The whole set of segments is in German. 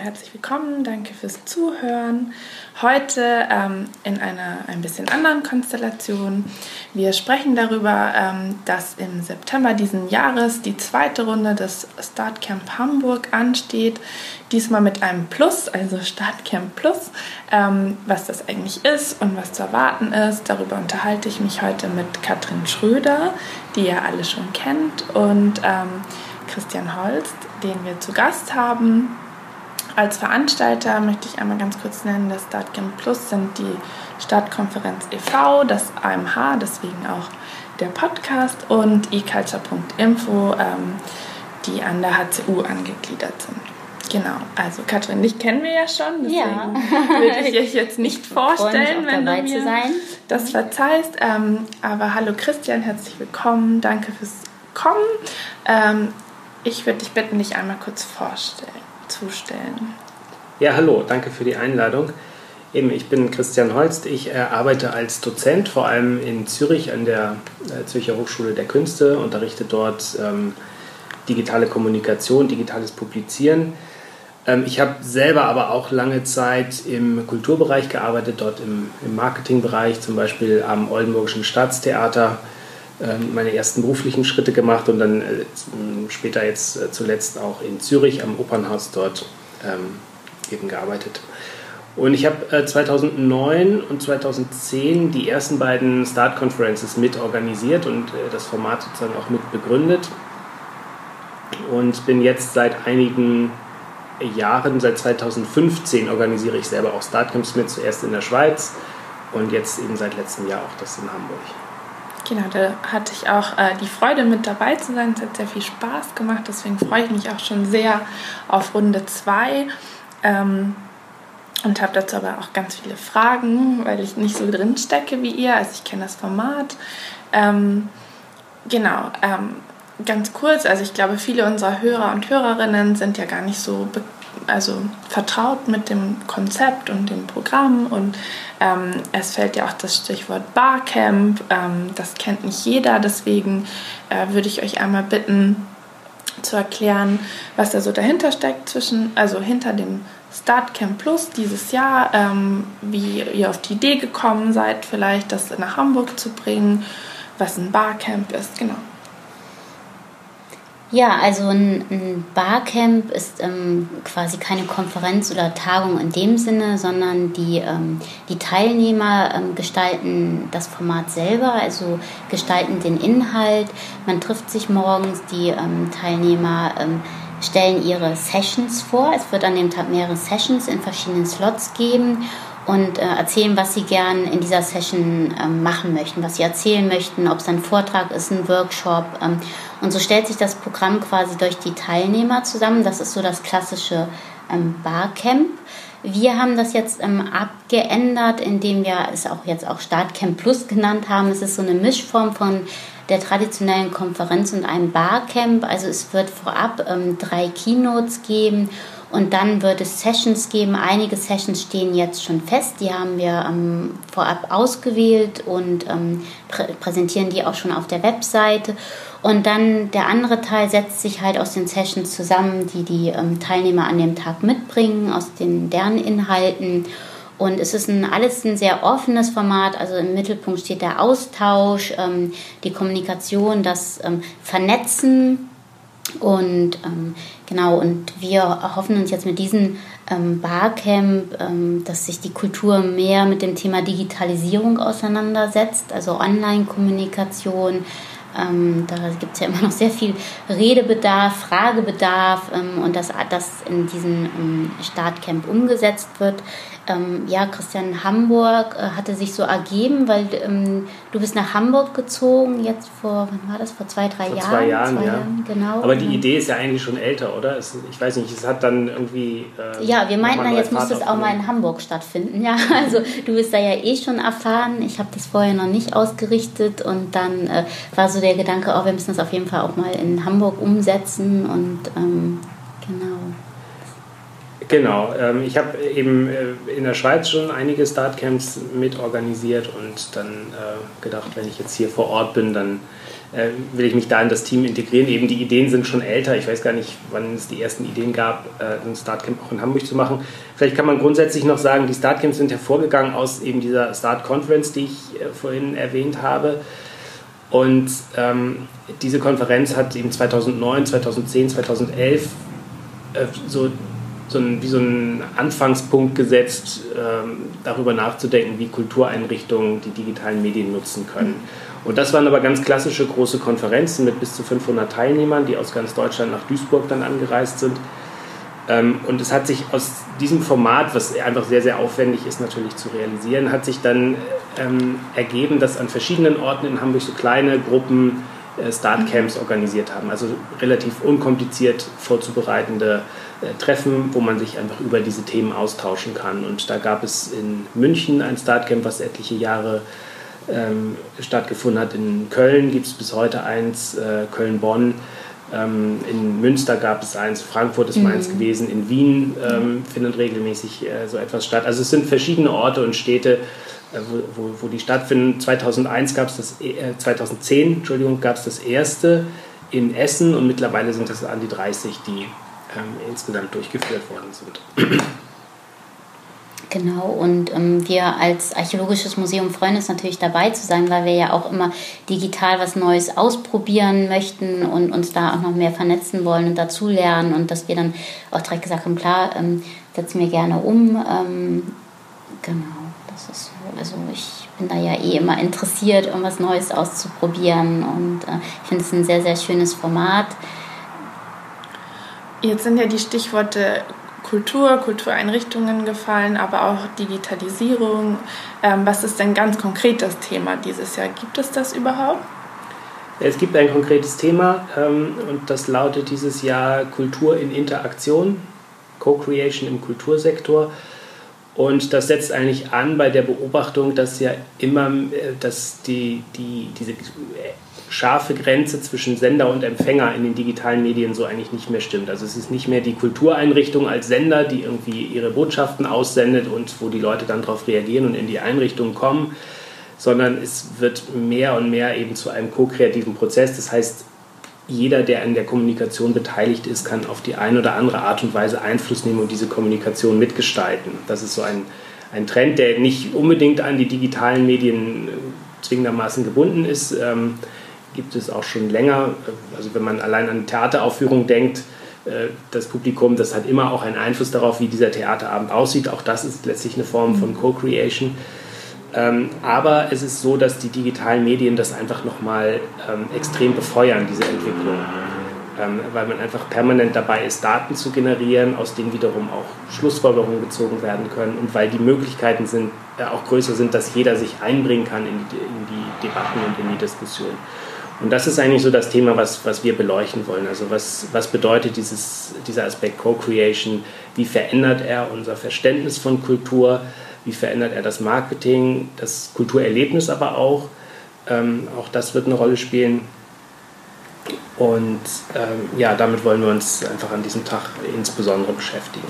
herzlich willkommen, danke fürs Zuhören. Heute ähm, in einer ein bisschen anderen Konstellation. Wir sprechen darüber, ähm, dass im September diesen Jahres die zweite Runde des Startcamp Hamburg ansteht. Diesmal mit einem Plus, also Startcamp Plus. Ähm, was das eigentlich ist und was zu erwarten ist, darüber unterhalte ich mich heute mit Katrin Schröder, die ihr alle schon kennt, und ähm, Christian Holst, den wir zu Gast haben. Als Veranstalter möchte ich einmal ganz kurz nennen, das Startcamp Plus sind die Stadtkonferenz e.V., das AMH, deswegen auch der Podcast und eculture.info, ähm, die an der HCU angegliedert sind. Genau, also Katrin, dich kennen wir ja schon, deswegen ja. würde ich euch jetzt nicht vorstellen, wenn du mir das verzeihst. Ähm, aber hallo Christian, herzlich willkommen, danke fürs Kommen. Ähm, ich würde dich bitten, dich einmal kurz vorstellen zustellen. Ja, hallo, danke für die Einladung. Eben, ich bin Christian Holst. Ich äh, arbeite als Dozent, vor allem in Zürich an der äh, Zürcher Hochschule der Künste, unterrichte dort ähm, digitale Kommunikation, digitales Publizieren. Ähm, ich habe selber aber auch lange Zeit im Kulturbereich gearbeitet, dort im, im Marketingbereich, zum Beispiel am Oldenburgischen Staatstheater meine ersten beruflichen Schritte gemacht und dann äh, später jetzt äh, zuletzt auch in Zürich am Opernhaus dort ähm, eben gearbeitet. Und ich habe 2009 äh, und 2010 die ersten beiden Start Conferences mit organisiert und das Format sozusagen auch mit begründet. Und bin jetzt seit einigen Jahren, seit 2015 organisiere ich selber auch Startcamps mit, zuerst in der Schweiz und jetzt eben seit letztem Jahr auch das in Hamburg. Genau, da hatte ich auch äh, die Freude mit dabei zu sein. Es hat sehr viel Spaß gemacht, deswegen freue ich mich auch schon sehr auf Runde 2. Ähm, und habe dazu aber auch ganz viele Fragen, weil ich nicht so drin stecke wie ihr. Also ich kenne das Format. Ähm, genau, ähm, ganz kurz, also ich glaube, viele unserer Hörer und Hörerinnen sind ja gar nicht so also vertraut mit dem Konzept und dem Programm und ähm, es fällt ja auch das Stichwort Barcamp, ähm, das kennt nicht jeder, deswegen äh, würde ich euch einmal bitten zu erklären, was da so dahinter steckt zwischen, also hinter dem Startcamp Plus dieses Jahr, ähm, wie ihr auf die Idee gekommen seid, vielleicht das nach Hamburg zu bringen, was ein Barcamp ist, genau. Ja, also ein, ein Barcamp ist ähm, quasi keine Konferenz oder Tagung in dem Sinne, sondern die, ähm, die Teilnehmer ähm, gestalten das Format selber, also gestalten den Inhalt. Man trifft sich morgens, die ähm, Teilnehmer ähm, stellen ihre Sessions vor. Es wird an dem Tag mehrere Sessions in verschiedenen Slots geben und äh, erzählen, was sie gern in dieser Session ähm, machen möchten, was sie erzählen möchten, ob es ein Vortrag ist, ein Workshop. Ähm, und so stellt sich das Programm quasi durch die Teilnehmer zusammen. Das ist so das klassische ähm, Barcamp. Wir haben das jetzt ähm, abgeändert, indem wir es auch jetzt auch Startcamp Plus genannt haben. Es ist so eine Mischform von der traditionellen Konferenz und einem Barcamp. Also es wird vorab ähm, drei Keynotes geben und dann wird es Sessions geben. Einige Sessions stehen jetzt schon fest. Die haben wir ähm, vorab ausgewählt und ähm, prä präsentieren die auch schon auf der Webseite. Und dann der andere Teil setzt sich halt aus den Sessions zusammen, die die ähm, Teilnehmer an dem Tag mitbringen, aus den deren Inhalten. Und es ist ein, alles ein sehr offenes Format. Also im Mittelpunkt steht der Austausch, ähm, die Kommunikation, das ähm, Vernetzen und ähm, genau, und wir hoffen uns jetzt mit diesem ähm, Barcamp, ähm, dass sich die Kultur mehr mit dem Thema Digitalisierung auseinandersetzt, also Online-Kommunikation. Ähm, da gibt es ja immer noch sehr viel Redebedarf, Fragebedarf ähm, und dass das in diesem ähm, Startcamp umgesetzt wird ähm, ja, Christian Hamburg äh, hatte sich so ergeben, weil ähm, du bist nach Hamburg gezogen, jetzt vor, wann war das, vor zwei, drei vor Jahren? Zwei Jahren, zwei ja. Jahren, genau. Aber die Idee ist ja eigentlich schon älter, oder? Es, ich weiß nicht, es hat dann irgendwie... Äh, ja, wir meinten dann, jetzt müsste es auch mal in Hamburg stattfinden. Ja, also du bist da ja eh schon erfahren. Ich habe das vorher noch nicht ausgerichtet und dann äh, war so der Gedanke, oh, wir müssen das auf jeden Fall auch mal in Hamburg umsetzen und ähm, genau. Genau, ähm, ich habe eben äh, in der Schweiz schon einige Startcamps mit organisiert und dann äh, gedacht, wenn ich jetzt hier vor Ort bin, dann äh, will ich mich da in das Team integrieren. Eben die Ideen sind schon älter. Ich weiß gar nicht, wann es die ersten Ideen gab, äh, ein Startcamp auch in Hamburg zu machen. Vielleicht kann man grundsätzlich noch sagen, die Startcamps sind hervorgegangen aus eben dieser Start Conference, die ich äh, vorhin erwähnt habe. Und ähm, diese Konferenz hat eben 2009, 2010, 2011 äh, so, so ein, wie so einen Anfangspunkt gesetzt, ähm, darüber nachzudenken, wie Kultureinrichtungen die digitalen Medien nutzen können. Und das waren aber ganz klassische große Konferenzen mit bis zu 500 Teilnehmern, die aus ganz Deutschland nach Duisburg dann angereist sind. Ähm, und es hat sich aus diesem Format, was einfach sehr, sehr aufwendig ist natürlich zu realisieren, hat sich dann ähm, ergeben, dass an verschiedenen Orten in Hamburg so kleine Gruppen äh, Startcamps organisiert haben. Also relativ unkompliziert vorzubereitende äh, Treffen, wo man sich einfach über diese Themen austauschen kann. Und da gab es in München ein Startcamp, was etliche Jahre ähm, stattgefunden hat. In Köln gibt es bis heute eins, äh, Köln-Bonn. Ähm, in Münster gab es eins, Frankfurt ist meins mhm. gewesen, in Wien ähm, findet regelmäßig äh, so etwas statt. Also es sind verschiedene Orte und Städte, äh, wo, wo, wo, die stattfinden. 2001 gab es das, äh, 2010 Entschuldigung, gab es das erste in Essen und mittlerweile sind es an die 30, die ähm, insgesamt durchgeführt worden sind. Genau, und ähm, wir als Archäologisches Museum freuen uns natürlich dabei zu sein, weil wir ja auch immer digital was Neues ausprobieren möchten und uns da auch noch mehr vernetzen wollen und dazulernen und dass wir dann auch direkt gesagt haben, klar, ähm, setzen wir gerne um. Ähm, genau, das ist so. Also ich bin da ja eh immer interessiert, um was Neues auszuprobieren und äh, ich finde es ein sehr, sehr schönes Format. Jetzt sind ja die Stichworte Kultur, Kultureinrichtungen gefallen, aber auch Digitalisierung. Ähm, was ist denn ganz konkret das Thema dieses Jahr? Gibt es das überhaupt? Es gibt ein konkretes Thema ähm, und das lautet dieses Jahr Kultur in Interaktion, Co-Creation im Kultursektor. Und das setzt eigentlich an bei der Beobachtung, dass ja immer, äh, dass die, die, diese scharfe Grenze zwischen Sender und Empfänger in den digitalen Medien so eigentlich nicht mehr stimmt. Also es ist nicht mehr die Kultureinrichtung als Sender, die irgendwie ihre Botschaften aussendet und wo die Leute dann darauf reagieren und in die Einrichtung kommen, sondern es wird mehr und mehr eben zu einem ko-kreativen Prozess. Das heißt, jeder, der an der Kommunikation beteiligt ist, kann auf die eine oder andere Art und Weise Einfluss nehmen und diese Kommunikation mitgestalten. Das ist so ein, ein Trend, der nicht unbedingt an die digitalen Medien äh, zwingendermaßen gebunden ist. Ähm, gibt es auch schon länger. Also wenn man allein an Theateraufführungen denkt, äh, das Publikum, das hat immer auch einen Einfluss darauf, wie dieser Theaterabend aussieht. Auch das ist letztlich eine Form von Co-Creation. Ähm, aber es ist so, dass die digitalen Medien das einfach nochmal ähm, extrem befeuern, diese Entwicklung. Ähm, weil man einfach permanent dabei ist, Daten zu generieren, aus denen wiederum auch Schlussfolgerungen gezogen werden können und weil die Möglichkeiten sind, äh, auch größer sind, dass jeder sich einbringen kann in die, in die Debatten und in die Diskussion. Und das ist eigentlich so das Thema, was, was wir beleuchten wollen. Also was, was bedeutet dieses, dieser Aspekt Co-Creation? Wie verändert er unser Verständnis von Kultur? Wie verändert er das Marketing, das Kulturerlebnis aber auch? Ähm, auch das wird eine Rolle spielen. Und ähm, ja, damit wollen wir uns einfach an diesem Tag insbesondere beschäftigen.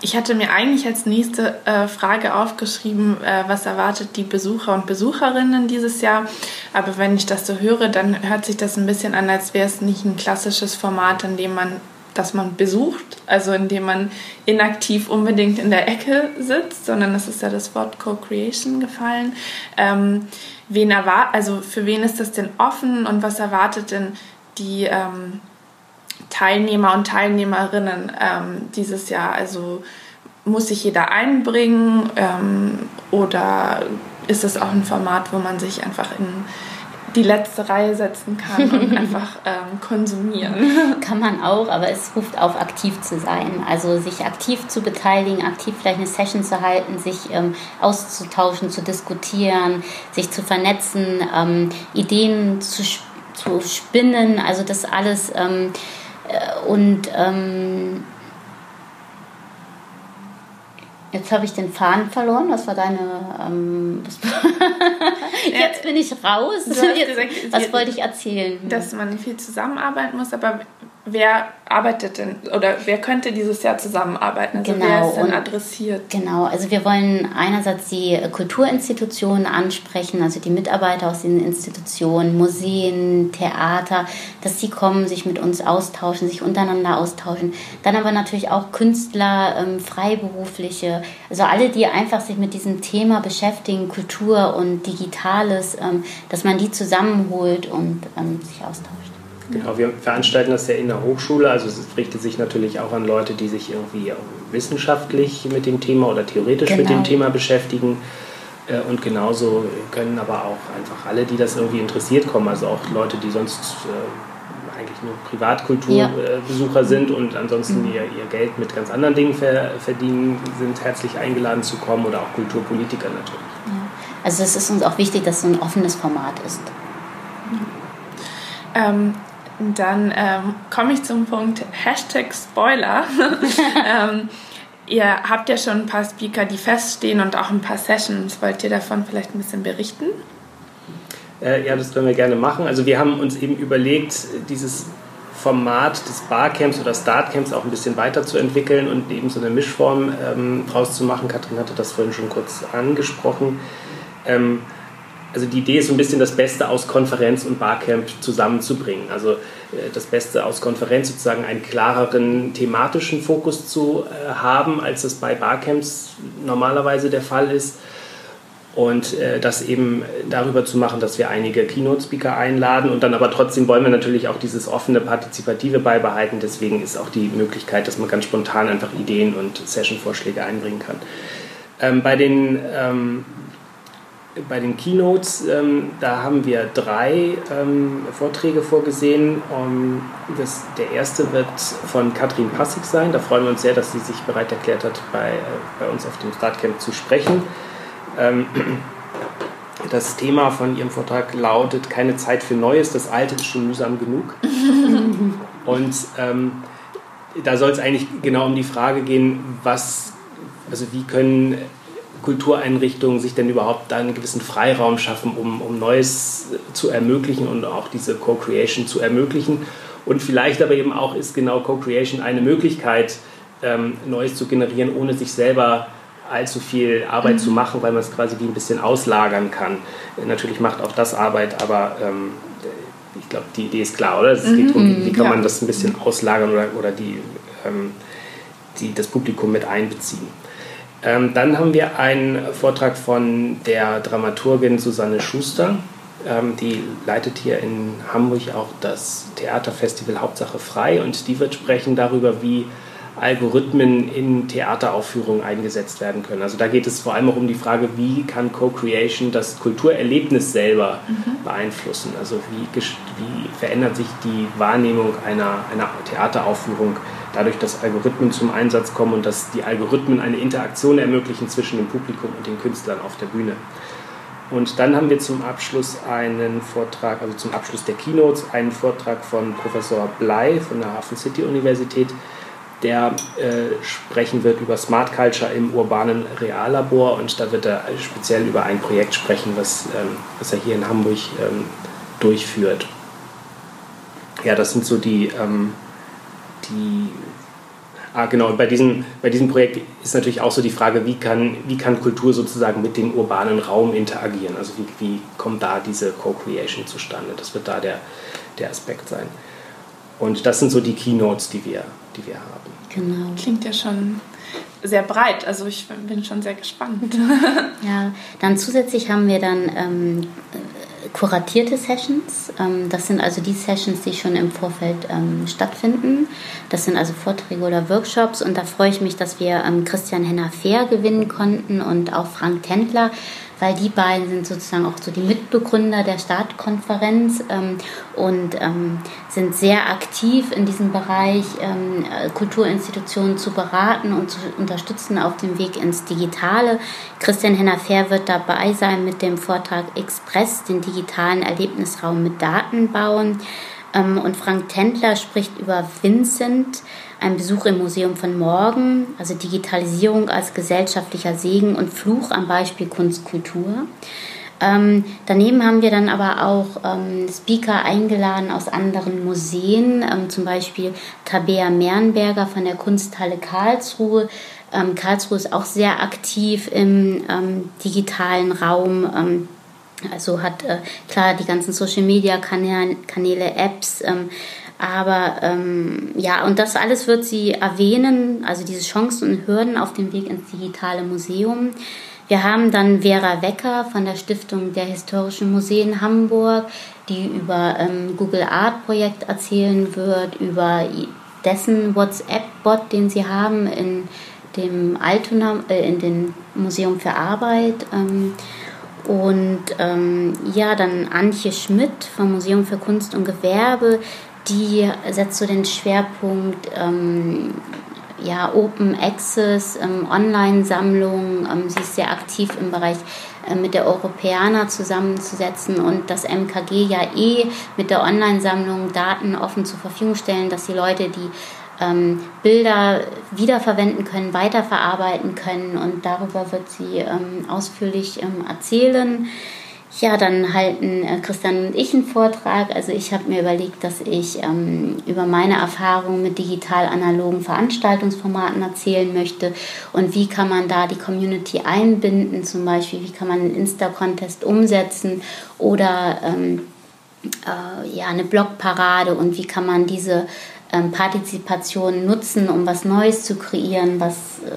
Ich hatte mir eigentlich als nächste äh, Frage aufgeschrieben, äh, was erwartet die Besucher und Besucherinnen dieses Jahr. Aber wenn ich das so höre, dann hört sich das ein bisschen an, als wäre es nicht ein klassisches Format, in dem man das man besucht, also in dem man inaktiv unbedingt in der Ecke sitzt, sondern es ist ja das Wort Co-Creation gefallen. Ähm, wen also für wen ist das denn offen und was erwartet denn die ähm, Teilnehmer und Teilnehmerinnen ähm, dieses Jahr? Also muss sich jeder einbringen ähm, oder ist es auch ein Format, wo man sich einfach in die letzte Reihe setzen kann und einfach ähm, konsumieren. Kann man auch, aber es ruft auf, aktiv zu sein. Also sich aktiv zu beteiligen, aktiv vielleicht eine Session zu halten, sich ähm, auszutauschen, zu diskutieren, sich zu vernetzen, ähm, Ideen zu, zu spinnen. Also das alles ähm, äh, und ähm, jetzt habe ich den Faden verloren. Was war deine. Ähm, jetzt bin ich raus. Jetzt, gesagt, was wollte ich erzählen? Dass man viel zusammenarbeiten muss, aber wer arbeitet denn oder wer könnte dieses Jahr zusammenarbeiten? Also genau, wer ist denn adressiert? Genau, also wir wollen einerseits die Kulturinstitutionen ansprechen, also die Mitarbeiter aus den Institutionen, Museen, Theater, dass sie kommen, sich mit uns austauschen, sich untereinander austauschen. Dann aber natürlich auch Künstler, ähm, Freiberufliche, also alle, die einfach sich mit diesem Thema beschäftigen, Kultur und Digitales, ähm, dass man die zusammenholt und ähm, sich austauscht. Genau, wir veranstalten das ja in der Hochschule, also es richtet sich natürlich auch an Leute, die sich irgendwie wissenschaftlich mit dem Thema oder theoretisch genau. mit dem genau. Thema beschäftigen. Äh, und genauso können aber auch einfach alle, die das irgendwie interessiert, kommen. Also auch Leute, die sonst äh, eigentlich nur Privatkulturbesucher ja. sind und ansonsten mhm. ihr, ihr Geld mit ganz anderen Dingen verdienen, sind herzlich eingeladen zu kommen oder auch Kulturpolitiker natürlich. Ja. Also es ist uns auch wichtig, dass es so ein offenes Format ist. Ähm, dann ähm, komme ich zum Punkt Hashtag Spoiler. ähm, ihr habt ja schon ein paar Speaker, die feststehen und auch ein paar Sessions. Wollt ihr davon vielleicht ein bisschen berichten? Äh, ja, das können wir gerne machen. Also wir haben uns eben überlegt, dieses Format des Barcamps oder Startcamps auch ein bisschen weiterzuentwickeln und eben so eine Mischform ähm, draus zu machen. Katrin hatte das vorhin schon kurz angesprochen. Ähm, also die Idee ist so ein bisschen das Beste aus Konferenz und Barcamp zusammenzubringen. Also äh, das Beste aus Konferenz sozusagen einen klareren thematischen Fokus zu äh, haben, als es bei Barcamps normalerweise der Fall ist. Und äh, das eben darüber zu machen, dass wir einige Keynote-Speaker einladen und dann aber trotzdem wollen wir natürlich auch dieses offene, partizipative beibehalten. Deswegen ist auch die Möglichkeit, dass man ganz spontan einfach Ideen und Session-Vorschläge einbringen kann. Ähm, bei den ähm, bei den Keynotes, ähm, da haben wir drei ähm, Vorträge vorgesehen. Um, das, der erste wird von Katrin Passig sein. Da freuen wir uns sehr, dass sie sich bereit erklärt hat, bei, äh, bei uns auf dem Startcamp zu sprechen. Ähm, das Thema von ihrem Vortrag lautet Keine Zeit für Neues, das Alte ist schon mühsam genug. Und ähm, da soll es eigentlich genau um die Frage gehen, was, also wie können Kultureinrichtungen sich denn überhaupt da einen gewissen Freiraum schaffen, um, um Neues zu ermöglichen und auch diese Co-Creation zu ermöglichen. Und vielleicht aber eben auch ist genau Co-Creation eine Möglichkeit, ähm, Neues zu generieren, ohne sich selber allzu viel Arbeit mhm. zu machen, weil man es quasi wie ein bisschen auslagern kann. Natürlich macht auch das Arbeit, aber ähm, ich glaube, die Idee ist klar, oder? Es mhm. geht darum, wie kann ja. man das ein bisschen auslagern oder, oder die, ähm, die, das Publikum mit einbeziehen. Ähm, dann haben wir einen Vortrag von der Dramaturgin Susanne Schuster. Ähm, die leitet hier in Hamburg auch das Theaterfestival Hauptsache Frei und die wird sprechen darüber, wie Algorithmen in Theateraufführungen eingesetzt werden können. Also da geht es vor allem auch um die Frage, wie kann Co-Creation das Kulturerlebnis selber mhm. beeinflussen? Also wie, wie, verändert sich die Wahrnehmung einer, einer Theateraufführung dadurch, dass Algorithmen zum Einsatz kommen und dass die Algorithmen eine Interaktion ermöglichen zwischen dem Publikum und den Künstlern auf der Bühne. Und dann haben wir zum Abschluss einen Vortrag, also zum Abschluss der Keynotes, einen Vortrag von Professor Blei von der Hafen City Universität, der äh, sprechen wird über Smart Culture im urbanen Reallabor und da wird er speziell über ein Projekt sprechen, was, ähm, was er hier in Hamburg ähm, durchführt. Ja, das sind so die, ähm, die Ah, genau. Bei diesem, bei diesem Projekt ist natürlich auch so die Frage, wie kann, wie kann Kultur sozusagen mit dem urbanen Raum interagieren? Also wie, wie kommt da diese Co-Creation zustande? Das wird da der, der Aspekt sein. Und das sind so die Keynotes, die wir, die wir haben. Genau. Klingt ja schon sehr breit. Also ich bin schon sehr gespannt. ja, dann zusätzlich haben wir dann ähm, kuratierte Sessions. Ähm, das sind also die Sessions, die schon im Vorfeld ähm, stattfinden. Das sind also Vorträge oder Workshops und da freue ich mich, dass wir ähm, Christian Henner-Fehr gewinnen konnten und auch Frank Tendler weil die beiden sind sozusagen auch so die Mitbegründer der Startkonferenz ähm, und ähm, sind sehr aktiv in diesem Bereich, ähm, Kulturinstitutionen zu beraten und zu unterstützen auf dem Weg ins Digitale. Christian Henner-Fair wird dabei sein mit dem Vortrag Express, den digitalen Erlebnisraum mit Daten bauen. Ähm, und Frank Tendler spricht über Vincent, ein Besuch im Museum von morgen, also Digitalisierung als gesellschaftlicher Segen und Fluch am Beispiel Kunstkultur. Ähm, daneben haben wir dann aber auch ähm, Speaker eingeladen aus anderen Museen, ähm, zum Beispiel Tabea Mernberger von der Kunsthalle Karlsruhe. Ähm, Karlsruhe ist auch sehr aktiv im ähm, digitalen Raum. Ähm, also hat äh, klar die ganzen Social Media Kanäle, Apps, aber ja, und das alles wird sie erwähnen, also diese Chancen und Hürden auf dem Weg ins digitale Museum. Wir haben dann Vera Wecker von der Stiftung der Historischen Museen Hamburg, die über ähm, Google Art Projekt erzählen wird, über dessen WhatsApp-Bot, den sie haben in dem Altona, äh, in dem Museum für Arbeit. Ähm, und ähm, ja, dann Antje Schmidt vom Museum für Kunst und Gewerbe, die setzt so den Schwerpunkt ähm, ja, Open Access, ähm, Online-Sammlung. Ähm, sie ist sehr aktiv im Bereich äh, mit der Europäer zusammenzusetzen und das MKG ja eh mit der Online-Sammlung Daten offen zur Verfügung stellen, dass die Leute, die ähm, Bilder wiederverwenden können, weiterverarbeiten können und darüber wird sie ähm, ausführlich ähm, erzählen. Ja, dann halten äh, Christian und ich einen Vortrag. Also ich habe mir überlegt, dass ich ähm, über meine Erfahrungen mit digital-analogen Veranstaltungsformaten erzählen möchte. Und wie kann man da die Community einbinden, zum Beispiel wie kann man einen Insta-Contest umsetzen? Oder ähm, äh, ja, eine Blogparade? Und wie kann man diese ähm, Partizipation nutzen, um was Neues zu kreieren, was äh,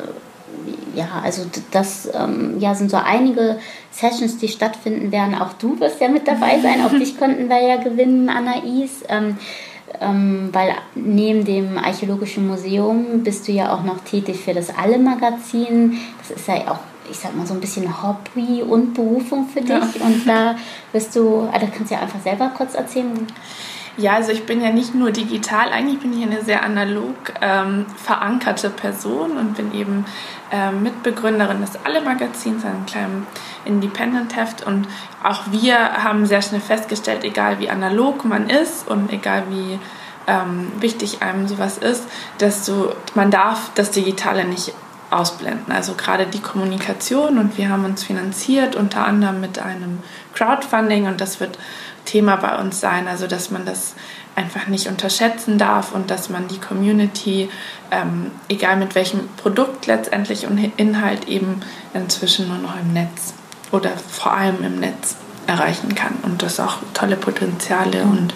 ja, also das ähm, ja, sind so einige Sessions, die stattfinden werden. Auch du wirst ja mit dabei sein. Auch dich konnten wir ja gewinnen, Anais. Ähm, ähm, weil neben dem Archäologischen Museum bist du ja auch noch tätig für das Alle-Magazin. Das ist ja auch, ich sag mal, so ein bisschen Hobby und Berufung für dich. Ja. Und da wirst du, also kannst du ja einfach selber kurz erzählen. Ja, also ich bin ja nicht nur digital, eigentlich bin ich eine sehr analog ähm, verankerte Person und bin eben ähm, Mitbegründerin des Alle-Magazins, einem kleinen Independent-Heft. Und auch wir haben sehr schnell festgestellt, egal wie analog man ist und egal wie ähm, wichtig einem sowas ist, dass du, man darf das Digitale nicht ausblenden. Also gerade die Kommunikation und wir haben uns finanziert unter anderem mit einem Crowdfunding und das wird Thema bei uns sein, also dass man das einfach nicht unterschätzen darf und dass man die Community, ähm, egal mit welchem Produkt letztendlich und Inhalt eben inzwischen nur noch im Netz oder vor allem im Netz erreichen kann und das auch tolle Potenziale und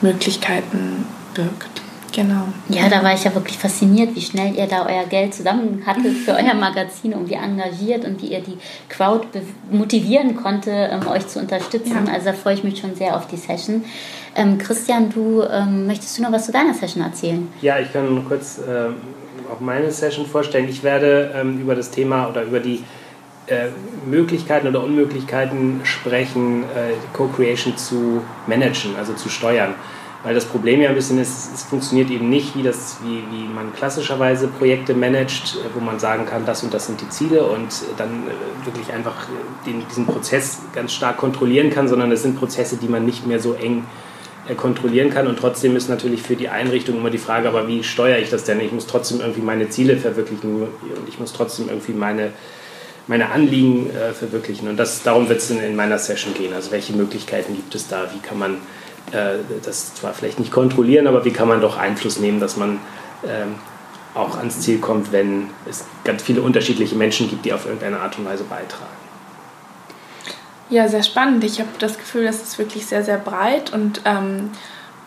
Möglichkeiten birgt. Genau. Ja, da war ich ja wirklich fasziniert, wie schnell ihr da euer Geld zusammen hattet für euer Magazin und wie engagiert und wie ihr die Crowd motivieren konnte, ähm, euch zu unterstützen. Ja. Also da freue ich mich schon sehr auf die Session. Ähm, Christian, du ähm, möchtest du noch was zu deiner Session erzählen? Ja, ich kann kurz ähm, auch meine Session vorstellen. Ich werde ähm, über das Thema oder über die äh, Möglichkeiten oder Unmöglichkeiten sprechen, äh, Co-Creation zu managen, also zu steuern. Weil das Problem ja ein bisschen ist, es funktioniert eben nicht, wie, das, wie, wie man klassischerweise Projekte managt, wo man sagen kann, das und das sind die Ziele und dann äh, wirklich einfach den, diesen Prozess ganz stark kontrollieren kann, sondern es sind Prozesse, die man nicht mehr so eng äh, kontrollieren kann. Und trotzdem ist natürlich für die Einrichtung immer die Frage, aber wie steuere ich das denn? Ich muss trotzdem irgendwie meine Ziele verwirklichen und ich muss trotzdem irgendwie meine, meine Anliegen äh, verwirklichen. Und das, darum wird es in, in meiner Session gehen. Also welche Möglichkeiten gibt es da? Wie kann man das zwar vielleicht nicht kontrollieren, aber wie kann man doch Einfluss nehmen, dass man ähm, auch ans Ziel kommt, wenn es ganz viele unterschiedliche Menschen gibt, die auf irgendeine Art und Weise beitragen. Ja, sehr spannend. Ich habe das Gefühl, das ist wirklich sehr, sehr breit und ähm,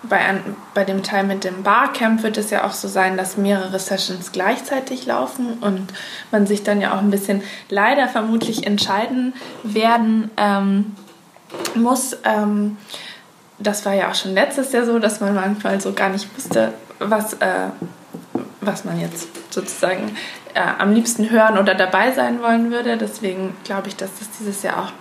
bei, ein, bei dem Teil mit dem Barcamp wird es ja auch so sein, dass mehrere Sessions gleichzeitig laufen und man sich dann ja auch ein bisschen leider vermutlich entscheiden werden ähm, muss. Ähm, das war ja auch schon letztes Jahr so, dass man manchmal so gar nicht wusste, was, äh, was man jetzt sozusagen äh, am liebsten hören oder dabei sein wollen würde. Deswegen glaube ich, dass das dieses Jahr auch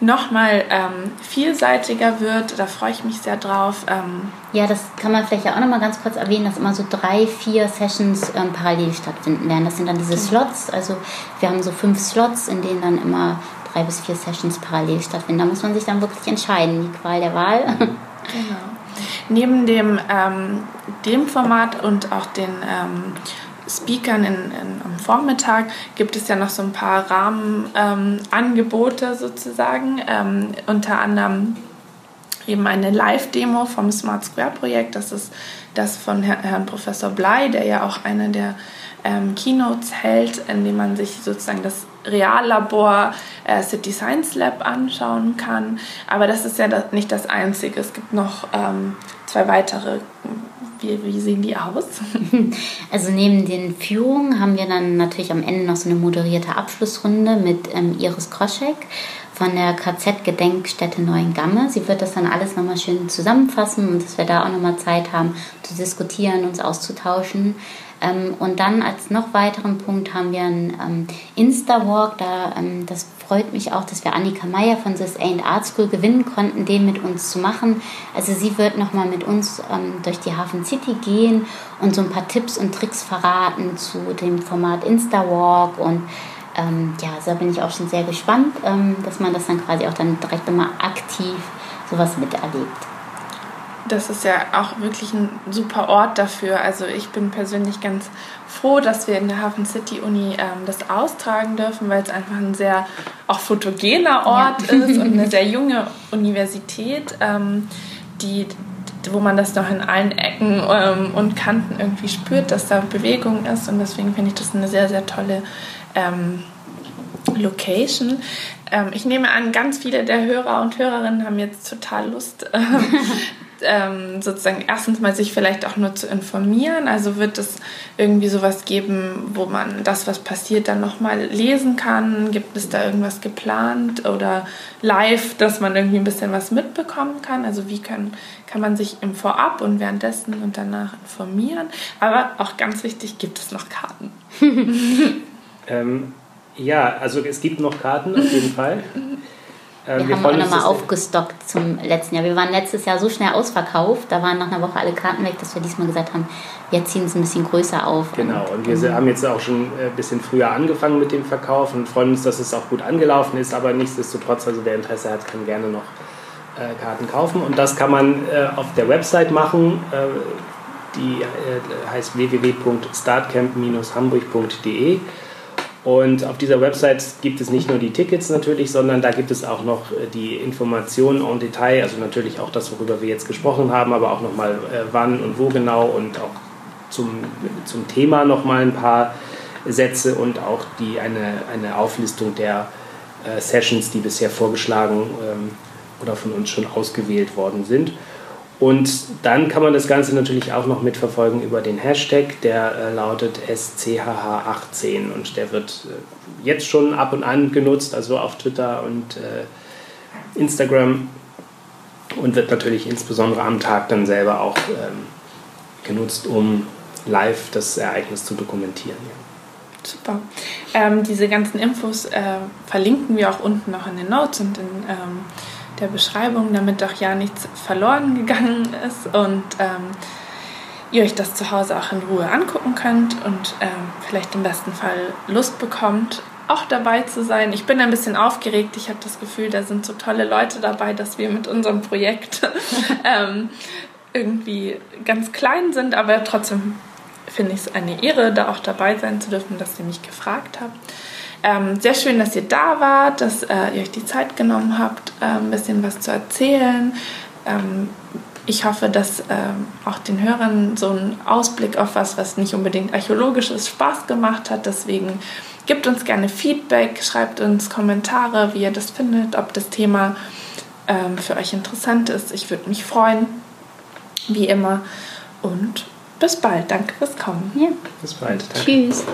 nochmal ähm, vielseitiger wird. Da freue ich mich sehr drauf. Ähm ja, das kann man vielleicht ja auch nochmal ganz kurz erwähnen, dass immer so drei, vier Sessions ähm, parallel stattfinden werden. Das sind dann diese. Slots. Also wir haben so fünf Slots, in denen dann immer drei bis vier Sessions parallel stattfinden. Da muss man sich dann wirklich entscheiden, die Qual der Wahl. Genau. Neben dem, ähm, dem Format und auch den ähm, Speakern in, in, am Vormittag gibt es ja noch so ein paar Rahmenangebote ähm, sozusagen. Ähm, unter anderem eben eine Live-Demo vom Smart Square Projekt. Das ist das von Her Herrn Professor Blei, der ja auch eine der ähm, Keynotes hält, in dem man sich sozusagen das Reallabor äh, City Science Lab anschauen kann. Aber das ist ja das, nicht das Einzige. Es gibt noch ähm, zwei weitere. Wie, wie sehen die aus? Also neben den Führungen haben wir dann natürlich am Ende noch so eine moderierte Abschlussrunde mit ähm, Iris Kroschek von der KZ-Gedenkstätte Neuengamme. Sie wird das dann alles nochmal schön zusammenfassen und dass wir da auch nochmal Zeit haben zu diskutieren, uns auszutauschen. Ähm, und dann als noch weiteren Punkt haben wir einen ähm, Insta-Walk. Da, ähm, das freut mich auch, dass wir Annika Meyer von This Ain't Art School gewinnen konnten, den mit uns zu machen. Also sie wird nochmal mit uns ähm, durch die Hafen City gehen und so ein paar Tipps und Tricks verraten zu dem Format Insta-Walk und ähm, ja, da bin ich auch schon sehr gespannt, ähm, dass man das dann quasi auch dann direkt immer aktiv sowas miterlebt das ist ja auch wirklich ein super Ort dafür. Also ich bin persönlich ganz froh, dass wir in der Hafen City Uni ähm, das austragen dürfen, weil es einfach ein sehr auch fotogener Ort ja. ist und eine sehr junge Universität, ähm, die, wo man das noch in allen Ecken ähm, und Kanten irgendwie spürt, dass da Bewegung ist. Und deswegen finde ich das eine sehr, sehr tolle ähm, Location. Ähm, ich nehme an, ganz viele der Hörer und Hörerinnen haben jetzt total Lust, ähm, sozusagen erstens mal sich vielleicht auch nur zu informieren. Also wird es irgendwie sowas geben, wo man das, was passiert, dann nochmal lesen kann? Gibt es da irgendwas geplant oder live, dass man irgendwie ein bisschen was mitbekommen kann? Also wie kann, kann man sich im Vorab und währenddessen und danach informieren? Aber auch ganz wichtig, gibt es noch Karten? ähm, ja, also es gibt noch Karten auf jeden Fall. Äh, wir, wir haben auch nochmal aufgestockt zum letzten Jahr. Wir waren letztes Jahr so schnell ausverkauft, da waren nach einer Woche alle Karten weg, dass wir diesmal gesagt haben, wir ziehen es ein bisschen größer auf. Genau, und, und wir ähm, haben jetzt auch schon ein bisschen früher angefangen mit dem Verkauf und freuen uns, dass es auch gut angelaufen ist, aber nichtsdestotrotz, also wer Interesse hat, kann gerne noch äh, Karten kaufen und das kann man äh, auf der Website machen, äh, die äh, heißt www.startcamp-hamburg.de und auf dieser Website gibt es nicht nur die Tickets natürlich, sondern da gibt es auch noch äh, die Informationen en Detail, also natürlich auch das, worüber wir jetzt gesprochen haben, aber auch nochmal äh, wann und wo genau und auch zum, zum Thema nochmal ein paar Sätze und auch die, eine, eine Auflistung der äh, Sessions, die bisher vorgeschlagen ähm, oder von uns schon ausgewählt worden sind. Und dann kann man das Ganze natürlich auch noch mitverfolgen über den Hashtag, der äh, lautet SCHH18 und der wird äh, jetzt schon ab und an genutzt, also auf Twitter und äh, Instagram und wird natürlich insbesondere am Tag dann selber auch ähm, genutzt, um live das Ereignis zu dokumentieren. Ja. Super. Ähm, diese ganzen Infos äh, verlinken wir auch unten noch in den Notes und in ähm, der Beschreibung, damit doch ja nichts verloren gegangen ist und ähm, ihr euch das zu Hause auch in Ruhe angucken könnt und ähm, vielleicht im besten Fall Lust bekommt, auch dabei zu sein. Ich bin ein bisschen aufgeregt. Ich habe das Gefühl, da sind so tolle Leute dabei, dass wir mit unserem Projekt ähm, irgendwie ganz klein sind, aber trotzdem finde ich es eine Ehre, da auch dabei sein zu dürfen, dass ihr mich gefragt habt. Ähm, sehr schön, dass ihr da wart, dass äh, ihr euch die Zeit genommen habt, äh, ein bisschen was zu erzählen. Ähm, ich hoffe, dass äh, auch den Hörern so ein Ausblick auf was, was nicht unbedingt archäologisch ist, Spaß gemacht hat. Deswegen gebt uns gerne Feedback, schreibt uns Kommentare, wie ihr das findet, ob das Thema ähm, für euch interessant ist. Ich würde mich freuen, wie immer. Und bis bald. Danke fürs Kommen. Ja. Bis bald. Danke. Tschüss.